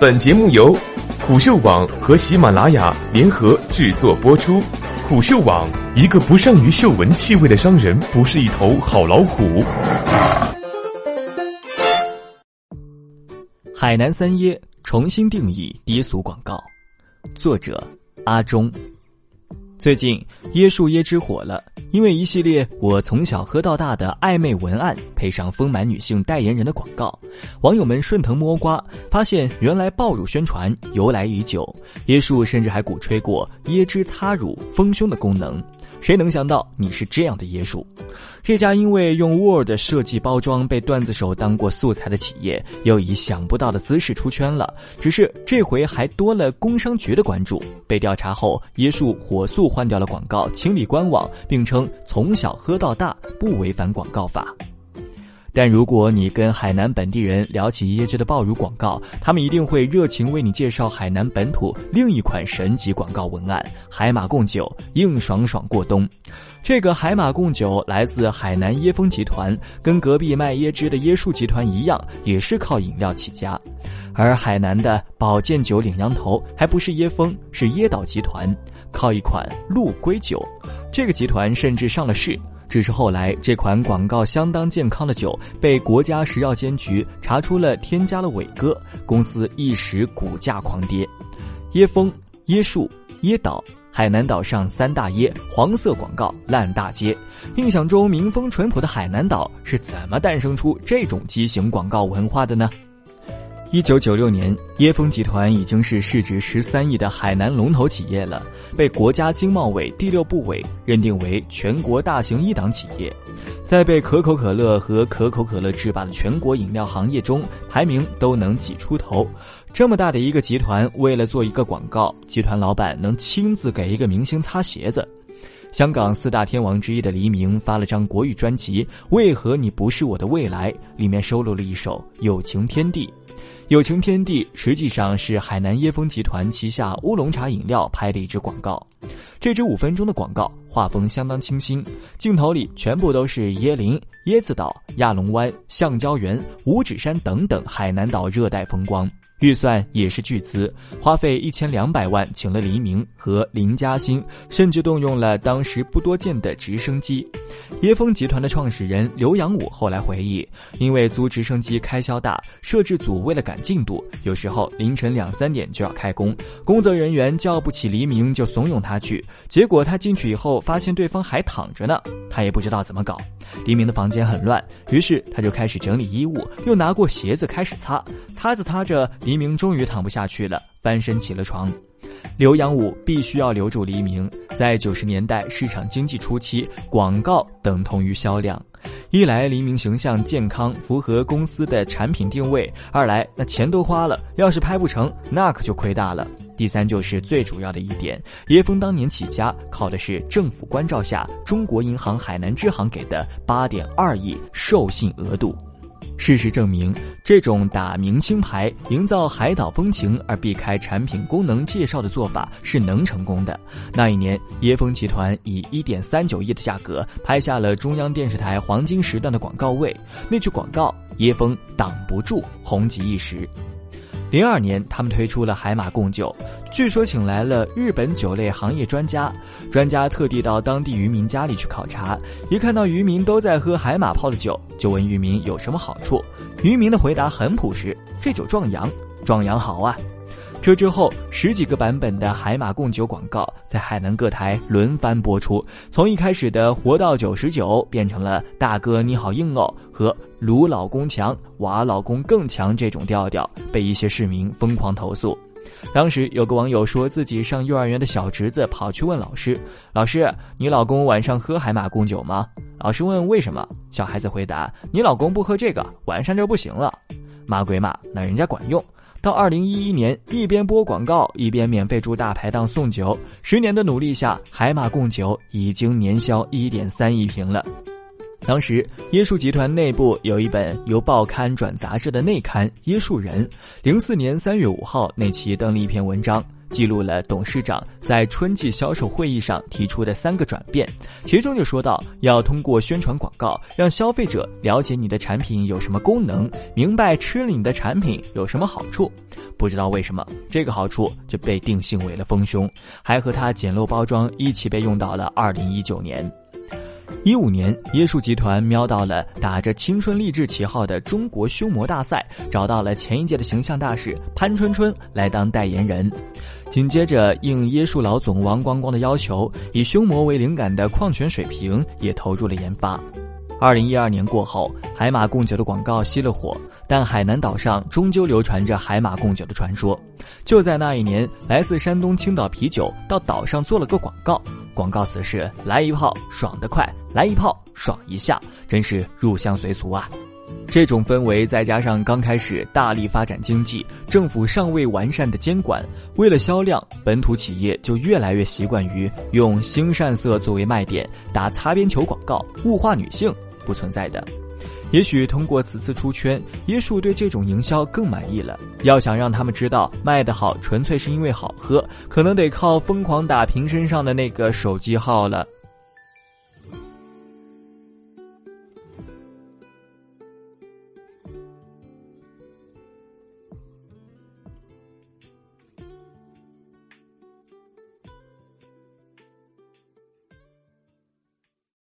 本节目由虎嗅网和喜马拉雅联合制作播出。虎嗅网：一个不善于嗅闻气味的商人，不是一头好老虎。海南三椰重新定义低俗广告，作者阿忠。最近椰树椰汁火了，因为一系列我从小喝到大的暧昧文案，配上丰满女性代言人的广告，网友们顺藤摸瓜，发现原来爆乳宣传由来已久。椰树甚至还鼓吹过椰汁擦乳丰胸的功能。谁能想到你是这样的椰树？这家因为用 Word 设计包装被段子手当过素材的企业，又以想不到的姿势出圈了。只是这回还多了工商局的关注。被调查后，椰树火速换掉了广告，清理官网，并称从小喝到大，不违反广告法。但如果你跟海南本地人聊起椰汁的爆乳广告，他们一定会热情为你介绍海南本土另一款神级广告文案——海马贡酒，硬爽爽过冬。这个海马贡酒来自海南椰风集团，跟隔壁卖椰汁的椰树集团一样，也是靠饮料起家。而海南的保健酒领羊头还不是椰风，是椰岛集团，靠一款鹿龟酒。这个集团甚至上了市。只是后来，这款广告相当健康的酒被国家食药监局查出了添加了伟哥，公司一时股价狂跌。椰风、椰树、椰岛，海南岛上三大椰，黄色广告烂大街。印象中民风淳朴的海南岛是怎么诞生出这种畸形广告文化的呢？一九九六年，椰风集团已经是市值十三亿的海南龙头企业了，被国家经贸委第六部委认定为全国大型一档企业，在被可口可乐和可口可乐制霸的全国饮料行业中，排名都能挤出头。这么大的一个集团，为了做一个广告，集团老板能亲自给一个明星擦鞋子。香港四大天王之一的黎明发了张国语专辑《为何你不是我的未来》，里面收录了一首《友情天地》。友情天地实际上是海南椰风集团旗下乌龙茶饮料拍的一支广告，这支五分钟的广告画风相当清新，镜头里全部都是椰林、椰子岛、亚龙湾、橡胶园、五指山等等海南岛热带风光。预算也是巨资，花费一千两百万请了黎明和林嘉欣，甚至动用了当时不多见的直升机。椰风集团的创始人刘阳武后来回忆，因为租直升机开销大，摄制组为了赶进度，有时候凌晨两三点就要开工，工作人员叫不起黎明就怂恿他去，结果他进去以后发现对方还躺着呢，他也不知道怎么搞。黎明的房间很乱，于是他就开始整理衣物，又拿过鞋子开始擦，擦着擦着。黎明终于躺不下去了，翻身起了床。刘阳武必须要留住黎明。在九十年代市场经济初期，广告等同于销量。一来黎明形象健康，符合公司的产品定位；二来那钱都花了，要是拍不成，那可就亏大了。第三就是最主要的一点，椰风当年起家靠的是政府关照下中国银行海南支行给的八点二亿授信额度。事实证明，这种打明星牌、营造海岛风情而避开产品功能介绍的做法是能成功的。那一年，椰风集团以一点三九亿的价格拍下了中央电视台黄金时段的广告位，那句广告“椰风挡不住”红极一时。零二年，他们推出了海马贡酒，据说请来了日本酒类行业专家，专家特地到当地渔民家里去考察，一看到渔民都在喝海马泡的酒，就问渔民有什么好处。渔民的回答很朴实：这酒壮阳，壮阳好啊。这之后，十几个版本的海马贡酒广告在海南各台轮番播出，从一开始的“活到九十九”变成了“大哥你好硬哦”和“卢老公强，娃老公更强”这种调调，被一些市民疯狂投诉。当时有个网友说自己上幼儿园的小侄子跑去问老师：“老师，你老公晚上喝海马贡酒吗？”老师问为什么，小孩子回答：“你老公不喝这个，晚上就不行了。”骂归骂，那人家管用。到二零一一年，一边播广告，一边免费住大排档送酒。十年的努力下，海马贡酒已经年销一点三亿瓶了。当时椰树集团内部有一本由报刊转杂志的内刊《椰树人》，零四年三月五号那期登了一篇文章。记录了董事长在春季销售会议上提出的三个转变，其中就说到要通过宣传广告，让消费者了解你的产品有什么功能，明白吃了你的产品有什么好处。不知道为什么，这个好处就被定性为了丰胸，还和它简陋包装一起被用到了二零一九年。一五年，椰树集团瞄到了打着青春励志旗号的中国胸模大赛，找到了前一届的形象大使潘春春来当代言人。紧接着，应椰树老总王光光的要求，以胸模为灵感的矿泉水瓶也投入了研发。二零一二年过后，海马贡酒的广告熄了火，但海南岛上终究流传着海马贡酒的传说。就在那一年，来自山东青岛啤酒到岛上做了个广告。广告词是“来一炮，爽得快；来一炮，爽一下”，真是入乡随俗啊！这种氛围再加上刚开始大力发展经济，政府尚未完善的监管，为了销量，本土企业就越来越习惯于用星善色作为卖点，打擦边球广告，物化女性，不存在的。也许通过此次出圈，椰树对这种营销更满意了。要想让他们知道卖得好纯粹是因为好喝，可能得靠疯狂打瓶身上的那个手机号了。